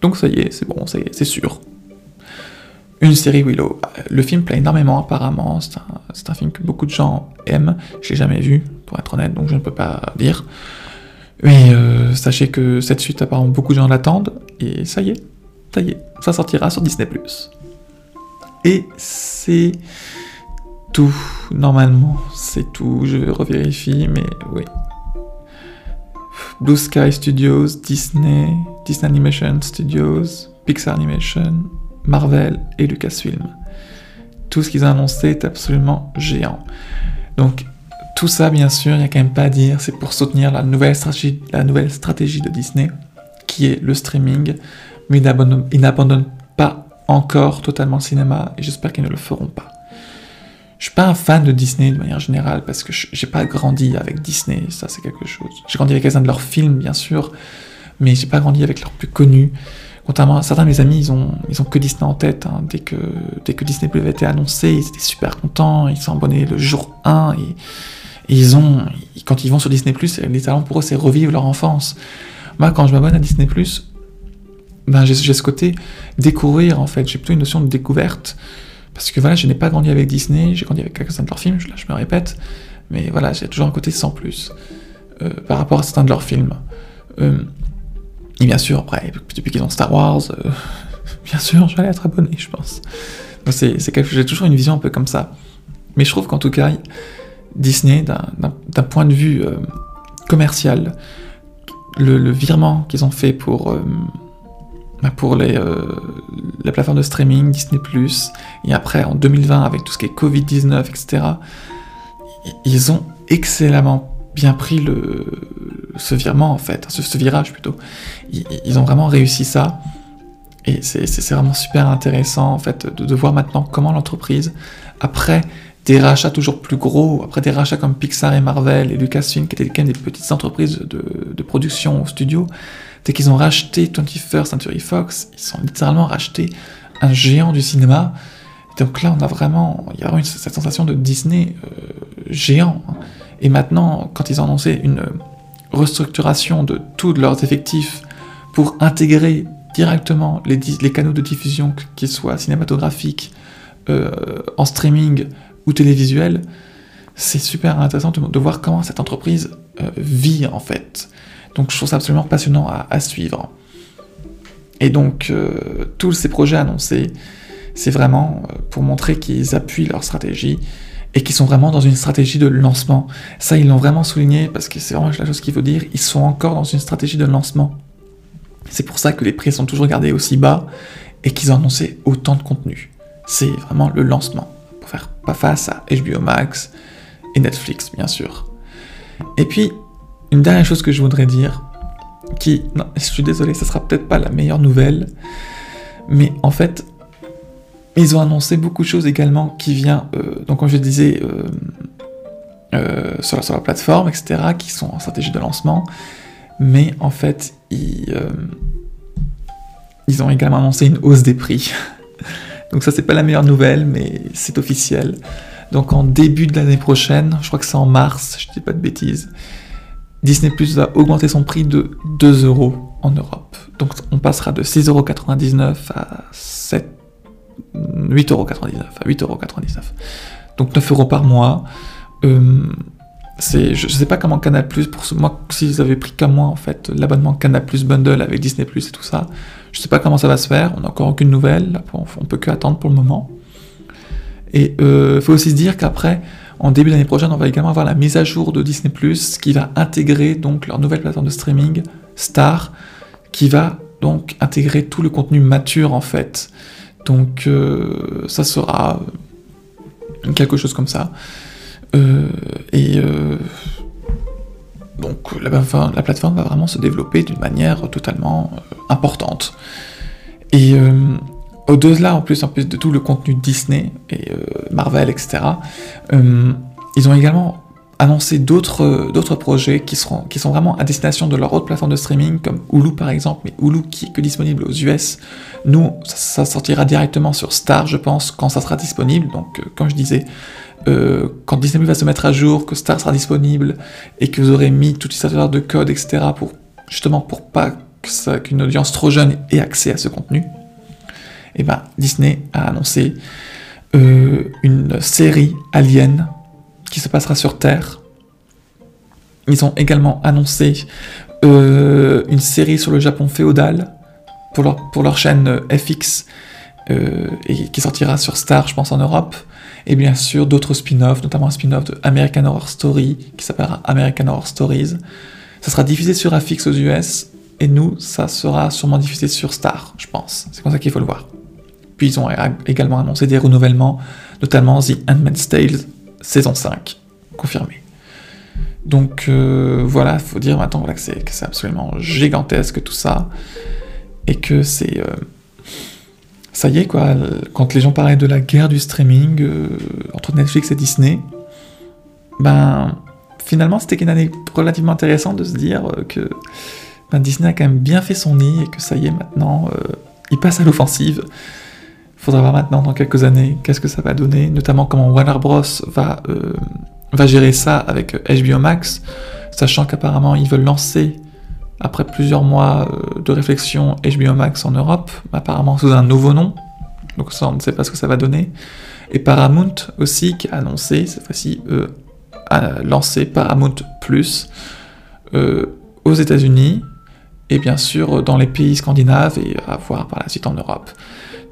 Donc ça y est, c'est bon, c'est sûr une série Willow. Le film plaît énormément apparemment, c'est un, film que beaucoup de gens aiment. Je l'ai jamais vu, pour être honnête, donc je ne peux pas dire. Mais euh, sachez que cette suite, apparemment, beaucoup de gens l'attendent, et ça y est, ça y est, ça sortira sur Disney+. Et c'est tout, normalement, c'est tout, je revérifie, mais oui. Blue Sky Studios, Disney, Disney Animation Studios, Pixar Animation, Marvel et Lucasfilm. Tout ce qu'ils ont annoncé est absolument géant. Donc, Tout ça, bien sûr, il n'y a quand même pas à dire, c'est pour soutenir la nouvelle stratégie, la nouvelle stratégie de Disney, qui est le streaming, mais ils n'abandonnent pas encore totalement le cinéma, et j'espère qu'ils ne le feront pas. Je suis pas un fan de Disney de manière générale, parce que j'ai pas grandi avec Disney, ça c'est quelque chose. J'ai grandi avec quelques-uns de leurs films, bien sûr, mais j'ai pas grandi avec leurs plus connus. Contrairement à certains de mes amis, ils ont, ils ont que Disney en tête. Hein. Dès, que, dès que Disney Plus avait été annoncé, ils étaient super contents, ils sont abonnés le jour 1 et, ils ont, quand ils vont sur Disney Plus, littéralement pour eux, c'est revivre leur enfance. Moi, quand je m'abonne à Disney Plus, ben, j'ai ce côté découvrir en fait. J'ai plutôt une notion de découverte parce que voilà, je n'ai pas grandi avec Disney, j'ai grandi avec quelques-uns de leurs films, là je me répète, mais voilà, j'ai toujours un côté sans plus euh, par rapport à certains de leurs films. Euh, et bien sûr, après, depuis qu'ils ont Star Wars, euh, bien sûr, je vais être abonné, je pense. C'est. J'ai toujours une vision un peu comme ça. Mais je trouve qu'en tout cas, Disney, d'un, point de vue euh, commercial, le, virement qu'ils ont fait pour, euh, bah, pour les, la plateforme de streaming, Disney ⁇ et après en 2020 avec tout ce qui est Covid-19, etc., ils ont excellemment bien pris le, ce virement en fait, ce, virage plutôt. Ils, ont vraiment réussi ça. Et c'est vraiment super intéressant en fait de, voir maintenant comment l'entreprise, après des rachats toujours plus gros, après des rachats comme Pixar et Marvel et Lucasfilm, qui étaient quand des petites entreprises de, production au studio, dès qu'ils ont racheté 21st Century Fox, ils ont littéralement racheté un géant du cinéma. donc là, on a vraiment, il y a cette sensation de Disney euh, géant. Hein. Et maintenant, quand ils ont annoncé une restructuration de tous leurs effectifs pour intégrer directement les, canaux de diffusion, qu'ils soient cinématographiques, euh, en streaming ou télévisuel, c'est super intéressant de, voir comment cette entreprise euh, vit en fait. Donc je trouve ça absolument passionnant à, suivre. Et donc euh, tous ces projets annoncés, c'est vraiment pour montrer qu'ils appuient leur stratégie et qui sont vraiment dans une stratégie de lancement. Ça, ils l'ont vraiment souligné parce que c'est vraiment la chose qu'il faut dire. Ils sont encore dans une stratégie de lancement. C'est pour ça que les prix sont toujours gardés aussi bas et qu'ils ont annoncé autant de contenu. C'est vraiment le lancement pour faire pas face à HBO Max et Netflix, bien sûr. Et puis, une dernière chose que je voudrais dire, qui, je suis désolé, ça sera peut-être pas la meilleure nouvelle, mais en fait, ils ont annoncé beaucoup de choses également qui vient, euh, donc comme je disais, euh, euh, sur, la, plateforme, etc., qui sont en stratégie de lancement. Mais en fait, ils, ils ont également annoncé une hausse des prix. donc ça, c'est pas la meilleure nouvelle, mais c'est officiel. Donc en début de l'année prochaine, je crois que c'est en mars, je dis pas de bêtises, Disney Plus va augmenter son prix de 2 euros en Europe. Donc on passera de 6,99€ à 7 8,99€, 8,99€. Donc 9 euros par mois. Euh, je, sais pas comment Canal Plus, pour ce, moi, s'ils avaient pris comme moi, en fait, l'abonnement Canal Plus Bundle avec Disney Plus et tout ça, je sais pas comment ça va se faire, on n'a encore aucune nouvelle, on, on peut que attendre pour le moment. Et il euh, faut aussi se dire qu'après, en début d'année prochaine, on va également avoir la mise à jour de Disney Plus qui va intégrer donc leur nouvelle plateforme de streaming, Star, qui va donc intégrer tout le contenu mature en fait. Donc euh, ça sera quelque chose comme ça. Euh, et euh, donc la, la, plateforme va vraiment se développer d'une manière totalement importante. Et au-delà, en plus, en plus de tout le contenu Disney et Marvel, etc., ils ont également annoncer d'autres d'autres projets qui seront qui sont vraiment à destination de leur autre plateforme de streaming comme Hulu par exemple. Mais Hulu qui est que disponible aux US nous ça, sortira directement sur Star je pense quand ça sera disponible. Donc euh, comme je disais euh, quand Disney va se mettre à jour que Star sera disponible et que vous aurez mis toute une sorte de code etc pour justement pour pas qu'une audience trop jeune ait accès à ce contenu et eh ben Disney a annoncé euh, une série Alien qui se passera sur Terre. Ils ont également annoncé euh, une série sur le Japon féodal pour leur, pour leur chaîne euh, FX euh, et qui sortira sur Star, je pense, en Europe. Et bien sûr, d'autres spin-offs, notamment un spin-off de American Horror Story qui s'appellera American Horror Stories. Ça sera diffusé sur FX aux US et nous, ça sera sûrement diffusé sur Star, je pense. C'est comme ça qu'il faut le voir. Puis ils ont également annoncé des renouvellements, notamment The Handmaid's Tale saison 5, confirmé. Donc euh, voilà, faut dire maintenant que c'est absolument gigantesque tout ça. Et que c'est. Euh, ça y est, quoi. Quand les gens parlaient de la guerre du streaming euh, entre Netflix et Disney, ben. Finalement, c'était une année relativement intéressante de se dire que ben, Disney a quand même bien fait son nid et que ça y est, maintenant, il passe à l'offensive. Faudra voir maintenant dans quelques années qu'est-ce que ça va donner, notamment comment Warner Bros va va gérer ça avec HBO Max, sachant qu'apparemment ils veulent lancer, après plusieurs mois euh, de réflexion, HBO Max en Europe, apparemment sous un nouveau nom, donc ça on ne sait pas ce que ça va donner. Et Paramount aussi qui a annoncé, cette fois-ci, euh, a lancé Paramount Plus euh, aux États-Unis et bien sûr dans les pays scandinaves et à voir par la suite en Europe.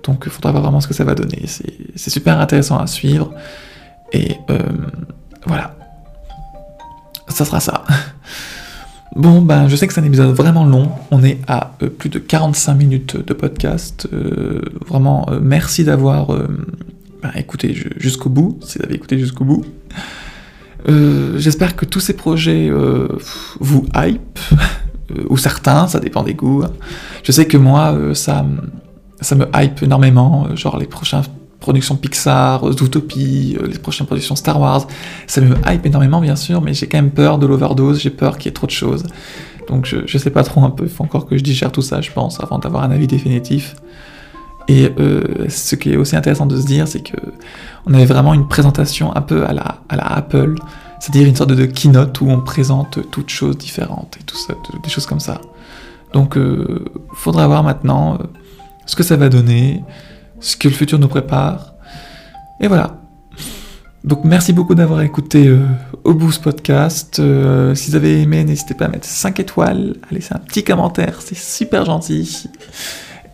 Donc il faudra voir vraiment ce que ça va donner. C'est super intéressant à suivre. Et voilà. Ça sera ça. Bon, ben, je sais que c'est un épisode vraiment long. On est à euh, plus de 45 minutes de podcast. Euh, vraiment, euh, merci d'avoir ben, écouté jusqu'au bout, si vous avez écouté jusqu'au bout. J'espère que tous ces projets vous hype, ou certains, ça dépend des goûts. Je sais que moi, ça, ça me hype énormément, genre les prochains productions Pixar, Zootopie, euh, les prochaines productions Star Wars. Ça me hype énormément, bien sûr, mais j'ai quand même peur de l'overdose, j'ai peur qu'il y ait trop de choses. Donc je, je sais pas trop un peu, il faut encore que je digère tout ça, je pense, avant d'avoir un avis définitif. Et euh, ce qui est aussi intéressant de se dire, c'est que on avait vraiment une présentation un peu à la, Apple, c'est-à-dire une sorte de, keynote où on présente toutes choses différentes et tout ça, des choses comme ça. Donc, euh, faudra voir maintenant euh, ce que ça va donner ce que le futur nous prépare. Et voilà. Donc merci beaucoup d'avoir écouté euh, Obus Podcast. Euh, si vous avez aimé, n'hésitez pas à mettre 5 étoiles, à laisser un petit commentaire, c'est super gentil.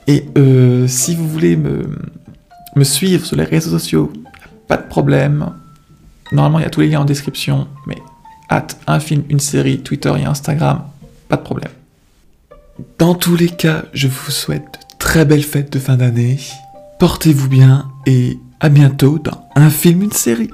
Et euh, si vous voulez me, me suivre sur les réseaux sociaux, pas de problème. Normalement, il y a tous les liens en description, mais hâte, un film, une série, Twitter et Instagram, pas de problème. Dans tous les cas, je vous souhaite très belles fêtes de fin d'année. Portez-vous bien et à bientôt dans un film, une série.